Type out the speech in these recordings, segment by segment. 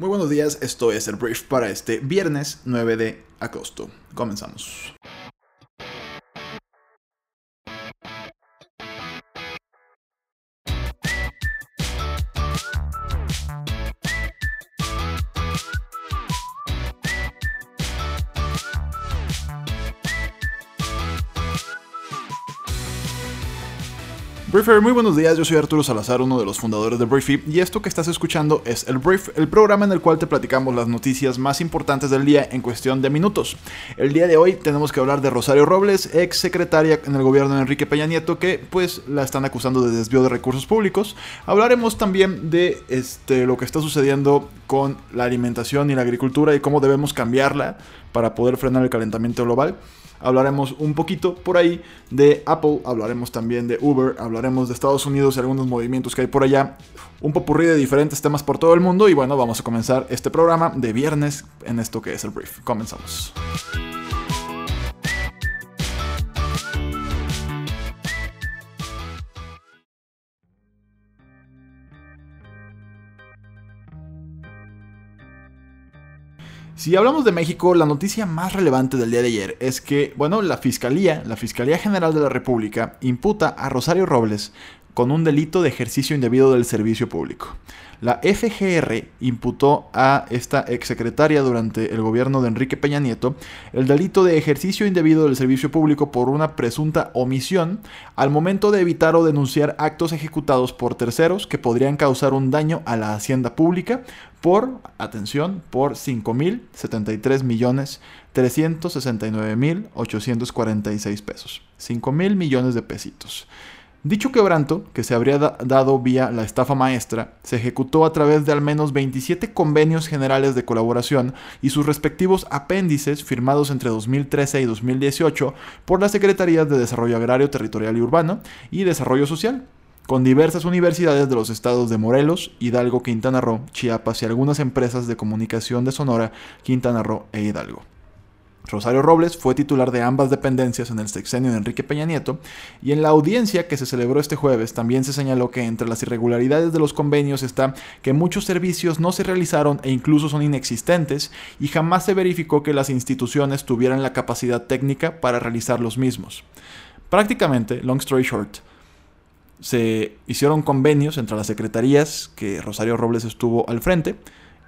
Muy buenos días, esto es el brief para este viernes 9 de agosto. Comenzamos. Briefer, muy buenos días, yo soy Arturo Salazar, uno de los fundadores de Briefy, y esto que estás escuchando es el Brief, el programa en el cual te platicamos las noticias más importantes del día en cuestión de minutos. El día de hoy tenemos que hablar de Rosario Robles, ex secretaria en el gobierno de Enrique Peña Nieto, que pues la están acusando de desvío de recursos públicos. Hablaremos también de este, lo que está sucediendo con la alimentación y la agricultura y cómo debemos cambiarla para poder frenar el calentamiento global hablaremos un poquito por ahí de Apple, hablaremos también de Uber, hablaremos de Estados Unidos y algunos movimientos que hay por allá, un popurrí de diferentes temas por todo el mundo y bueno, vamos a comenzar este programa de viernes en esto que es el brief. Comenzamos. Si hablamos de México, la noticia más relevante del día de ayer es que, bueno, la Fiscalía, la Fiscalía General de la República, imputa a Rosario Robles con un delito de ejercicio indebido del servicio público. La FGR imputó a esta exsecretaria durante el gobierno de Enrique Peña Nieto el delito de ejercicio indebido del servicio público por una presunta omisión al momento de evitar o denunciar actos ejecutados por terceros que podrían causar un daño a la hacienda pública por, atención, por 5.073 millones 369 mil 846 pesos. 5 mil millones de pesitos. Dicho quebranto, que se habría dado vía la estafa maestra, se ejecutó a través de al menos 27 convenios generales de colaboración y sus respectivos apéndices firmados entre 2013 y 2018 por las Secretarías de Desarrollo Agrario, Territorial y Urbano y Desarrollo Social, con diversas universidades de los estados de Morelos, Hidalgo, Quintana Roo, Chiapas y algunas empresas de comunicación de Sonora, Quintana Roo e Hidalgo. Rosario Robles fue titular de ambas dependencias en el sexenio de Enrique Peña Nieto, y en la audiencia que se celebró este jueves también se señaló que entre las irregularidades de los convenios está que muchos servicios no se realizaron e incluso son inexistentes, y jamás se verificó que las instituciones tuvieran la capacidad técnica para realizar los mismos. Prácticamente, long story short, se hicieron convenios entre las secretarías que Rosario Robles estuvo al frente,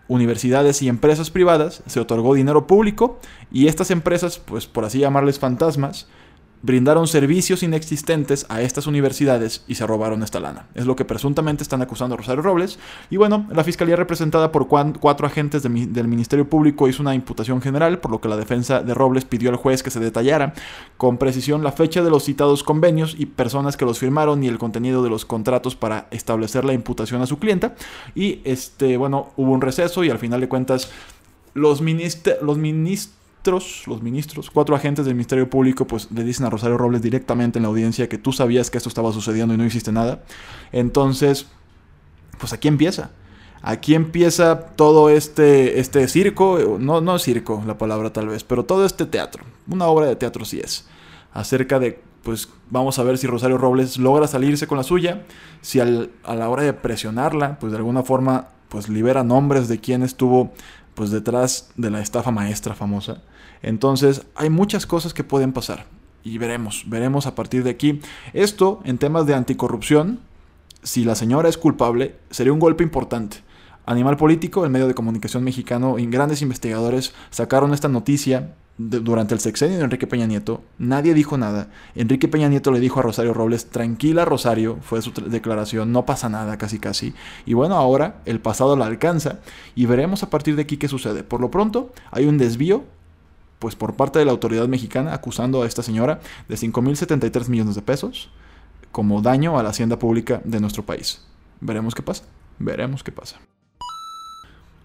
universidades y empresas privadas, se otorgó dinero público y estas empresas, pues por así llamarles fantasmas, brindaron servicios inexistentes a estas universidades y se robaron esta lana. Es lo que presuntamente están acusando a Rosario Robles. Y bueno, la fiscalía representada por cuatro agentes del Ministerio Público hizo una imputación general, por lo que la defensa de Robles pidió al juez que se detallara con precisión la fecha de los citados convenios y personas que los firmaron y el contenido de los contratos para establecer la imputación a su clienta. Y este, bueno, hubo un receso y al final de cuentas los, los ministros los ministros, cuatro agentes del Ministerio Público, pues le dicen a Rosario Robles directamente en la audiencia que tú sabías que esto estaba sucediendo y no hiciste nada. Entonces, pues aquí empieza. Aquí empieza todo este, este circo, no, no circo la palabra tal vez, pero todo este teatro. Una obra de teatro sí es. Acerca de, pues vamos a ver si Rosario Robles logra salirse con la suya, si a la hora de presionarla, pues de alguna forma, pues libera nombres de quién estuvo pues detrás de la estafa maestra famosa. Entonces hay muchas cosas que pueden pasar y veremos, veremos a partir de aquí. Esto en temas de anticorrupción, si la señora es culpable, sería un golpe importante. Animal Político, el medio de comunicación mexicano, y grandes investigadores sacaron esta noticia durante el sexenio de Enrique Peña Nieto, nadie dijo nada. Enrique Peña Nieto le dijo a Rosario Robles, tranquila Rosario, fue su declaración, no pasa nada casi casi. Y bueno, ahora el pasado la alcanza y veremos a partir de aquí qué sucede. Por lo pronto, hay un desvío, pues por parte de la autoridad mexicana acusando a esta señora de 5.073 millones de pesos como daño a la hacienda pública de nuestro país. Veremos qué pasa. Veremos qué pasa.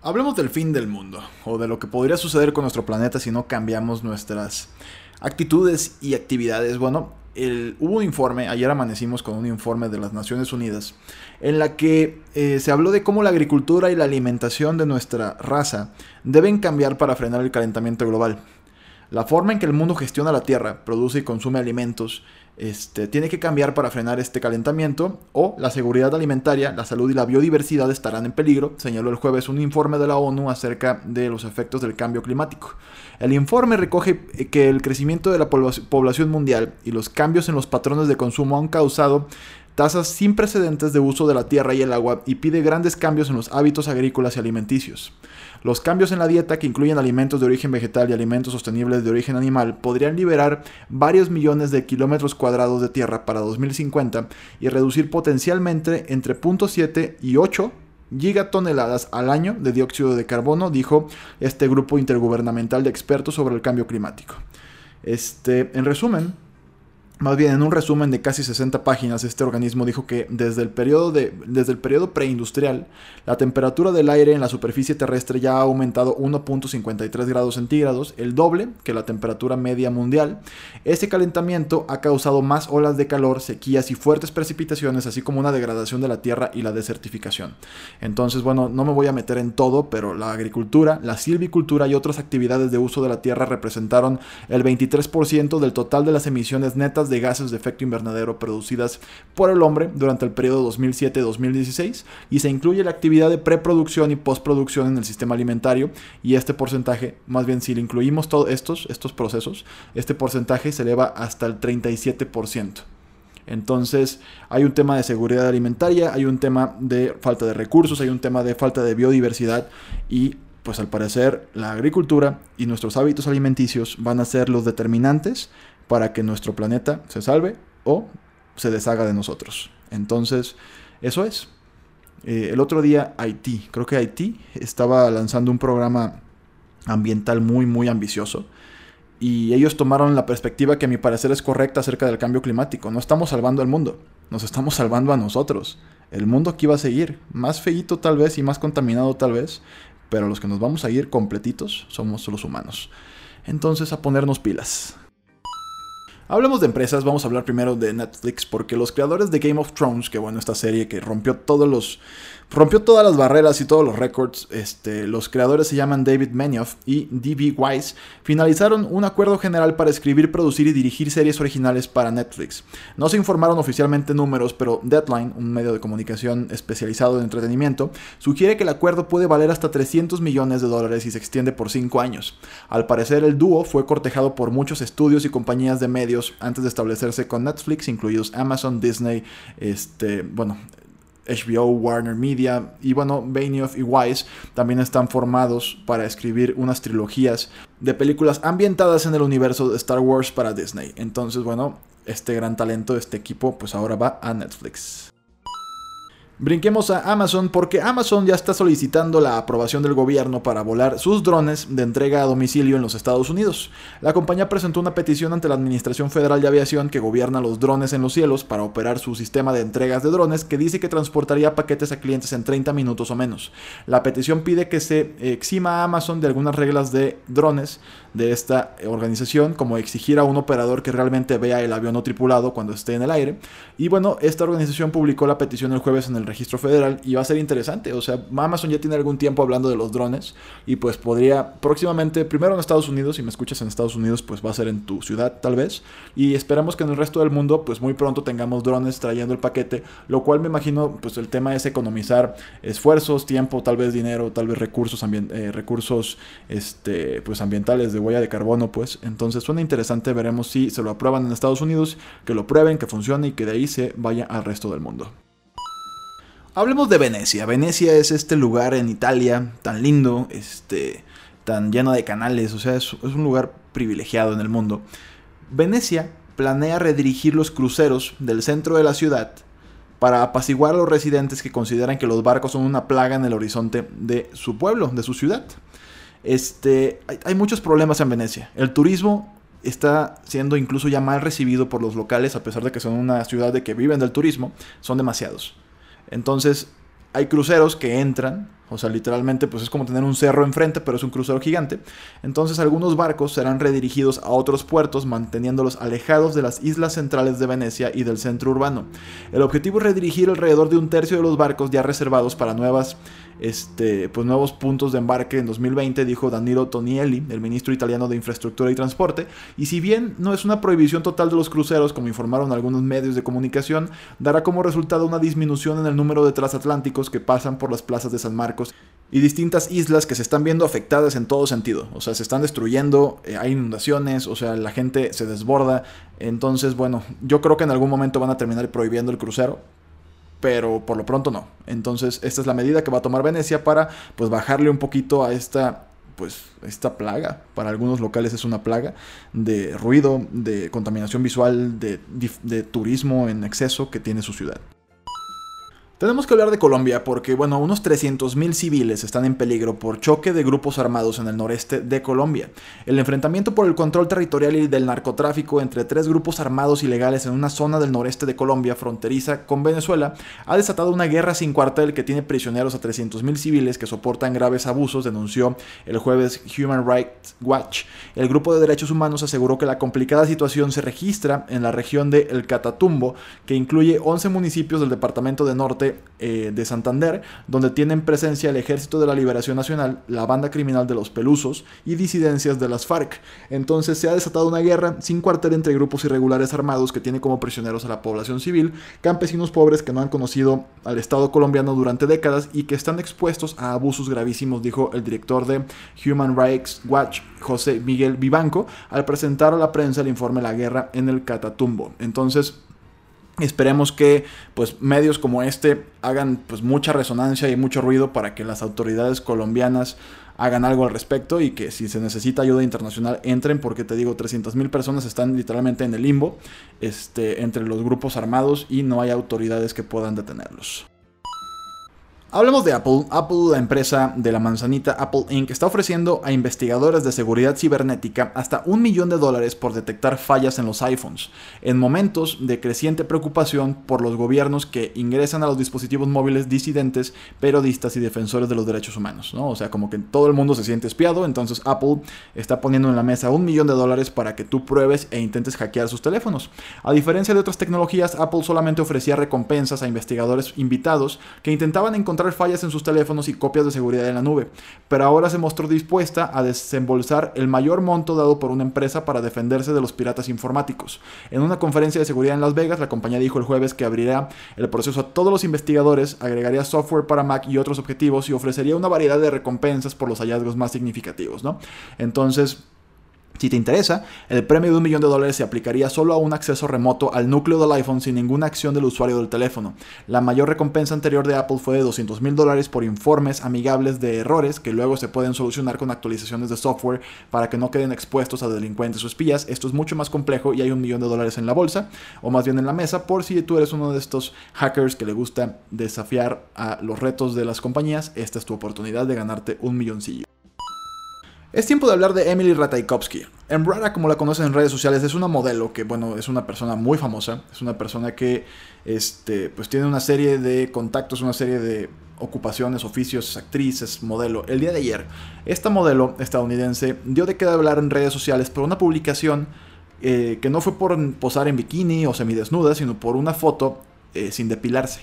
Hablemos del fin del mundo, o de lo que podría suceder con nuestro planeta si no cambiamos nuestras actitudes y actividades. Bueno, hubo un informe, ayer amanecimos con un informe de las Naciones Unidas, en la que eh, se habló de cómo la agricultura y la alimentación de nuestra raza deben cambiar para frenar el calentamiento global. La forma en que el mundo gestiona la tierra, produce y consume alimentos, este, tiene que cambiar para frenar este calentamiento o la seguridad alimentaria, la salud y la biodiversidad estarán en peligro, señaló el jueves un informe de la ONU acerca de los efectos del cambio climático. El informe recoge que el crecimiento de la población mundial y los cambios en los patrones de consumo han causado tasas sin precedentes de uso de la tierra y el agua y pide grandes cambios en los hábitos agrícolas y alimenticios. Los cambios en la dieta, que incluyen alimentos de origen vegetal y alimentos sostenibles de origen animal, podrían liberar varios millones de kilómetros cuadrados de tierra para 2050 y reducir potencialmente entre 0.7 y 8 gigatoneladas al año de dióxido de carbono, dijo este grupo intergubernamental de expertos sobre el cambio climático. Este, en resumen, más bien, en un resumen de casi 60 páginas, este organismo dijo que desde el, periodo de, desde el periodo preindustrial, la temperatura del aire en la superficie terrestre ya ha aumentado 1.53 grados centígrados, el doble que la temperatura media mundial. Este calentamiento ha causado más olas de calor, sequías y fuertes precipitaciones, así como una degradación de la tierra y la desertificación. Entonces, bueno, no me voy a meter en todo, pero la agricultura, la silvicultura y otras actividades de uso de la tierra representaron el 23% del total de las emisiones netas de gases de efecto invernadero producidas por el hombre durante el periodo 2007-2016 y se incluye la actividad de preproducción y postproducción en el sistema alimentario y este porcentaje, más bien si le incluimos todos estos, estos procesos, este porcentaje se eleva hasta el 37%. Entonces hay un tema de seguridad alimentaria, hay un tema de falta de recursos, hay un tema de falta de biodiversidad y pues al parecer la agricultura y nuestros hábitos alimenticios van a ser los determinantes para que nuestro planeta se salve o se deshaga de nosotros. Entonces, eso es. Eh, el otro día Haití, creo que Haití estaba lanzando un programa ambiental muy, muy ambicioso. Y ellos tomaron la perspectiva que a mi parecer es correcta acerca del cambio climático. No estamos salvando al mundo, nos estamos salvando a nosotros. El mundo aquí va a seguir, más feíto tal vez y más contaminado tal vez, pero los que nos vamos a ir completitos somos los humanos. Entonces a ponernos pilas. Hablemos de empresas, vamos a hablar primero de Netflix, porque los creadores de Game of Thrones, que bueno, esta serie que rompió todos los rompió todas las barreras y todos los récords. Este, los creadores se llaman David Menioff y D.B. Wise. Finalizaron un acuerdo general para escribir, producir y dirigir series originales para Netflix. No se informaron oficialmente números, pero Deadline, un medio de comunicación especializado en entretenimiento, sugiere que el acuerdo puede valer hasta 300 millones de dólares y se extiende por 5 años. Al parecer, el dúo fue cortejado por muchos estudios y compañías de medios antes de establecerse con Netflix, incluidos Amazon, Disney, este, bueno, HBO, Warner Media y bueno, Benioff y Wise también están formados para escribir unas trilogías de películas ambientadas en el universo de Star Wars para Disney. Entonces, bueno, este gran talento, este equipo, pues ahora va a Netflix. Brinquemos a Amazon porque Amazon ya está solicitando la aprobación del gobierno para volar sus drones de entrega a domicilio en los Estados Unidos. La compañía presentó una petición ante la Administración Federal de Aviación que gobierna los drones en los cielos para operar su sistema de entregas de drones que dice que transportaría paquetes a clientes en 30 minutos o menos. La petición pide que se exima a Amazon de algunas reglas de drones de esta organización, como exigir a un operador que realmente vea el avión no tripulado cuando esté en el aire. Y bueno, esta organización publicó la petición el jueves en el registro federal y va a ser interesante. O sea, Amazon ya tiene algún tiempo hablando de los drones y pues podría próximamente, primero en Estados Unidos, si me escuchas en Estados Unidos, pues va a ser en tu ciudad tal vez. Y esperamos que en el resto del mundo, pues muy pronto tengamos drones trayendo el paquete, lo cual me imagino, pues el tema es economizar esfuerzos, tiempo, tal vez dinero, tal vez recursos, eh, recursos este, pues ambientales de huella de carbono, pues. Entonces suena interesante, veremos si se lo aprueban en Estados Unidos, que lo prueben, que funcione y que de ahí se vaya al resto del mundo. Hablemos de Venecia. Venecia es este lugar en Italia tan lindo, este, tan lleno de canales, o sea, es, un lugar privilegiado en el mundo. Venecia planea redirigir los cruceros del centro de la ciudad para apaciguar a los residentes que consideran que los barcos son una plaga en el horizonte de su pueblo, de su ciudad. Este, hay, hay, muchos problemas en Venecia. El turismo está siendo incluso ya mal recibido por los locales, a pesar de que son una ciudad de que viven del turismo, son demasiados. Entonces, hay cruceros que entran O sea, literalmente pues es como tener un cerro enfrente, pero es un crucero gigante. Entonces algunos barcos serán redirigidos a otros puertos, manteniéndolos alejados de las islas centrales de Venecia y del centro urbano. El objetivo es redirigir alrededor de un tercio de los barcos ya reservados para nuevas este, pues nuevos puntos de embarque en 2020, dijo Danilo Tonielli, el ministro italiano de Infraestructura y Transporte. Y si bien no es una prohibición total de los cruceros, como informaron algunos medios de comunicación, dará como resultado una disminución en el número de transatlánticos que pasan por las plazas de San Marcos y distintas islas que se están viendo afectadas en todo sentido. O sea, se están destruyendo, eh, hay inundaciones, o sea, la gente se desborda. Entonces, bueno, yo creo que en algún momento van a terminar prohibiendo el crucero, pero por lo pronto no. Entonces, esta es la medida que va a tomar Venecia para pues bajarle un poquito a esta pues esta plaga, para algunos locales es una plaga de ruido, de contaminación visual, de, de turismo en exceso que tiene su ciudad. Tenemos que hablar de Colombia porque, bueno, unos 300.000 civiles están en peligro por choque de grupos armados en el noreste de Colombia. El enfrentamiento por el control territorial y del narcotráfico entre tres grupos armados ilegales en una zona del noreste de Colombia fronteriza con Venezuela ha desatado una guerra sin cuartel que tiene prisioneros a 300.000 civiles que soportan graves abusos, denunció el jueves Human Rights Watch. El grupo de derechos humanos aseguró que la complicada situación se registra en la región de El Catatumbo, que incluye 11 municipios del departamento de Norte eh, de Santander, donde tienen presencia el Ejército de la Liberación Nacional, la banda criminal de los Pelusos y disidencias de las FARC. Entonces se ha desatado una guerra sin cuartel entre grupos irregulares armados que tiene como prisioneros a la población civil, campesinos pobres que no han conocido al Estado colombiano durante décadas y que están expuestos a abusos gravísimos, dijo el director de Human Rights Watch, José Miguel Vivanco, al presentar a la prensa el informe La guerra en el Catatumbo. Entonces, Esperemos que pues medios como este hagan pues mucha resonancia y mucho ruido para que las autoridades colombianas hagan algo al respecto y que si se necesita ayuda internacional entren porque te digo 300.000 personas están literalmente en el limbo este entre los grupos armados y no hay autoridades que puedan detenerlos. Hablemos de Apple. Apple, la empresa de la manzanita Apple Inc., está ofreciendo a investigadores de seguridad cibernética hasta un millón de dólares por detectar fallas en los iPhones, en momentos de creciente preocupación por los gobiernos que ingresan a los dispositivos móviles disidentes, periodistas y defensores de los derechos humanos. ¿no? O sea, como que todo el mundo se siente espiado, entonces Apple está poniendo en la mesa un millón de dólares para que tú pruebes e intentes hackear sus teléfonos. A diferencia de otras tecnologías, Apple solamente ofrecía recompensas a investigadores invitados que intentaban encontrar fallas en sus teléfonos y copias de seguridad en la nube, pero ahora se mostró dispuesta a desembolsar el mayor monto dado por una empresa para defenderse de los piratas informáticos. En una conferencia de seguridad en Las Vegas, la compañía dijo el jueves que abriría el proceso a todos los investigadores, agregaría software para Mac y otros objetivos y ofrecería una variedad de recompensas por los hallazgos más significativos, ¿no? Entonces, si te interesa, el premio de un millón de dólares se aplicaría solo a un acceso remoto al núcleo del iPhone sin ninguna acción del usuario del teléfono. La mayor recompensa anterior de Apple fue de 200 mil dólares por informes amigables de errores que luego se pueden solucionar con actualizaciones de software para que no queden expuestos a delincuentes o espías. Esto es mucho más complejo y hay un millón de dólares en la bolsa, o más bien en la mesa, por si tú eres uno de estos hackers que le gusta desafiar a los retos de las compañías. Esta es tu oportunidad de ganarte un milloncillo. Es tiempo de hablar de Emily Ratajkowski. Embrara, como la conocen en redes sociales, es una modelo que, bueno, es una persona muy famosa. Es una persona que, este, pues tiene una serie de contactos, una serie de ocupaciones, oficios, actrices, modelo. El día de ayer, esta modelo estadounidense dio de qué hablar en redes sociales por una publicación eh, que no fue por posar en bikini o semidesnuda, sino por una foto eh, sin depilarse.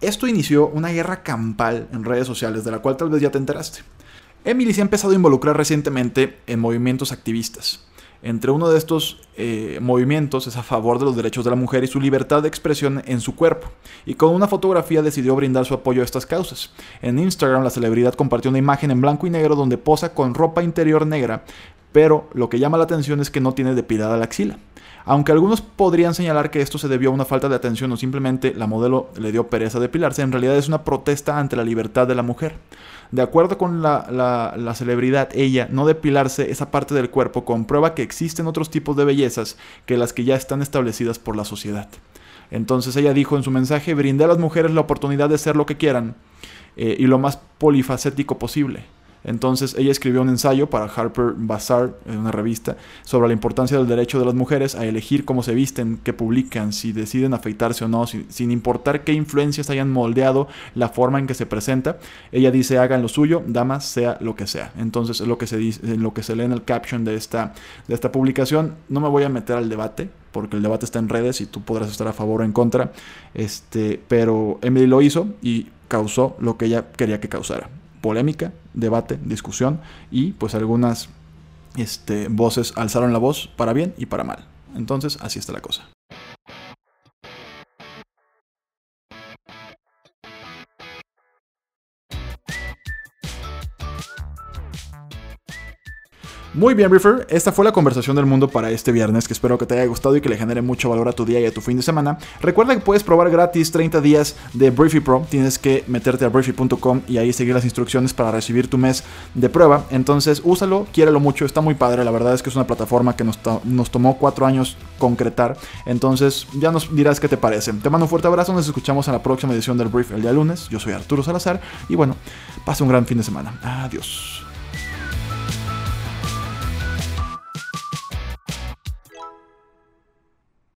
Esto inició una guerra campal en redes sociales, de la cual tal vez ya te enteraste. Emily se ha empezado a involucrar recientemente en movimientos activistas. Entre uno de estos eh, movimientos es a favor de los derechos de la mujer y su libertad de expresión en su cuerpo, y con una fotografía decidió brindar su apoyo a estas causas. En Instagram la celebridad compartió una imagen en blanco y negro donde posa con ropa interior negra, pero lo que llama la atención es que no tiene depilada la axila. Aunque algunos podrían señalar que esto se debió a una falta de atención o simplemente la modelo le dio pereza depilarse, en realidad es una protesta ante la libertad de la mujer. De acuerdo con la, celebridad, ella no depilarse esa parte del cuerpo comprueba que existen otros tipos de bellezas que las que ya están establecidas por la sociedad. Entonces ella dijo en su mensaje, brindé a las mujeres la oportunidad de ser lo que quieran eh, y lo más polifacético posible. Entonces ella escribió un ensayo para Harper Bazaar, en una revista, sobre la importancia del derecho de las mujeres a elegir cómo se visten, qué publican, si deciden afeitarse o no, sin importar qué influencias hayan moldeado la forma en que se presenta. Ella dice hagan lo suyo, damas, sea lo que sea. Entonces es lo que se dice, lo que se lee en el caption de esta, de esta publicación. No me voy a meter al debate, porque el debate está en redes y tú podrás estar a favor o en contra. Este, pero Emily lo hizo y causó lo que ella quería que causara. Polémica, debate, discusión y pues algunas este, voces alzaron la voz para bien y para mal. Entonces así está la cosa. Muy bien, Reefer. Esta fue la conversación del mundo para este viernes, que espero que te haya gustado y que le genere mucho valor a tu día y a tu fin de semana. Recuerda que puedes probar gratis 30 días de Briefy Pro. Tienes que meterte a briefy.com y ahí seguir las instrucciones para recibir tu mes de prueba. Entonces, úsalo, quiérelo mucho, está muy padre. La verdad es que es una plataforma que nos, tomó cuatro años concretar. Entonces, ya nos dirás qué te parece. Te mando un fuerte abrazo, nos escuchamos en la próxima edición del Brief el día lunes. Yo soy Arturo Salazar y bueno, pasa un gran fin de semana. Adiós.